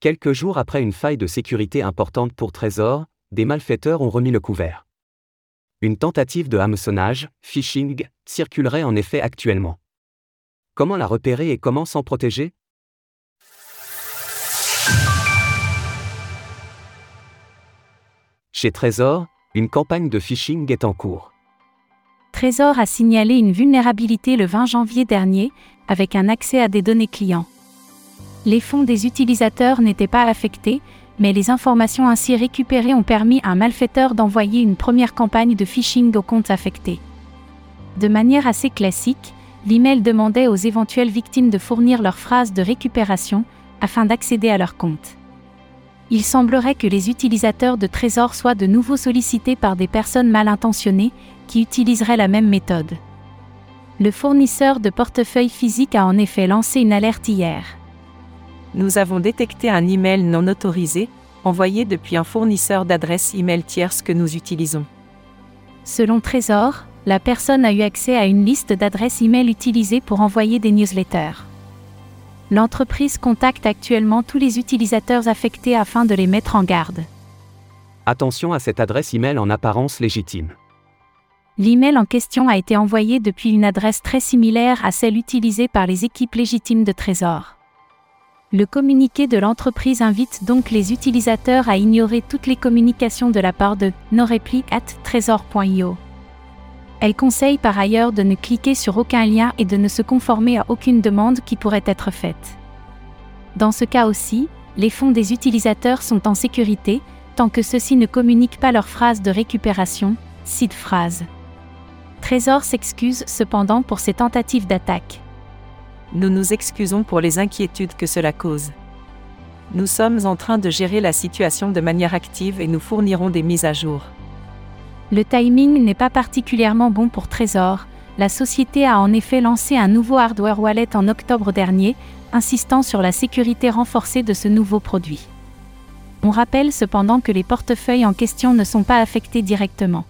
Quelques jours après une faille de sécurité importante pour Trésor, des malfaiteurs ont remis le couvert. Une tentative de hameçonnage, phishing, circulerait en effet actuellement. Comment la repérer et comment s'en protéger? Chez Trésor, une campagne de phishing est en cours. Trésor a signalé une vulnérabilité le 20 janvier dernier, avec un accès à des données clients. Les fonds des utilisateurs n'étaient pas affectés, mais les informations ainsi récupérées ont permis à un malfaiteur d'envoyer une première campagne de phishing aux comptes affectés. De manière assez classique, l'email demandait aux éventuelles victimes de fournir leur phrase de récupération afin d'accéder à leur compte. Il semblerait que les utilisateurs de Trésor soient de nouveau sollicités par des personnes mal intentionnées qui utiliseraient la même méthode. Le fournisseur de portefeuille physique a en effet lancé une alerte hier. Nous avons détecté un email non autorisé, envoyé depuis un fournisseur d'adresse email tierce que nous utilisons. Selon Trésor, la personne a eu accès à une liste d'adresses email utilisées pour envoyer des newsletters. L'entreprise contacte actuellement tous les utilisateurs affectés afin de les mettre en garde. Attention à cette adresse email en apparence légitime. L'email en question a été envoyé depuis une adresse très similaire à celle utilisée par les équipes légitimes de Trésor. Le communiqué de l'entreprise invite donc les utilisateurs à ignorer toutes les communications de la part de noreplic@trésor.io. Elle conseille par ailleurs de ne cliquer sur aucun lien et de ne se conformer à aucune demande qui pourrait être faite. Dans ce cas aussi, les fonds des utilisateurs sont en sécurité, tant que ceux-ci ne communiquent pas leur phrase de récupération, site phrase. Trésor s'excuse cependant pour ces tentatives d'attaque nous nous excusons pour les inquiétudes que cela cause. Nous sommes en train de gérer la situation de manière active et nous fournirons des mises à jour. Le timing n'est pas particulièrement bon pour Trésor. La société a en effet lancé un nouveau hardware wallet en octobre dernier, insistant sur la sécurité renforcée de ce nouveau produit. On rappelle cependant que les portefeuilles en question ne sont pas affectés directement.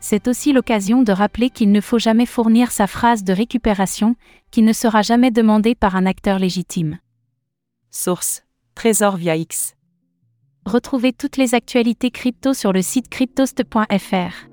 C'est aussi l'occasion de rappeler qu'il ne faut jamais fournir sa phrase de récupération, qui ne sera jamais demandée par un acteur légitime. Source Trésor via X. Retrouvez toutes les actualités crypto sur le site cryptost.fr.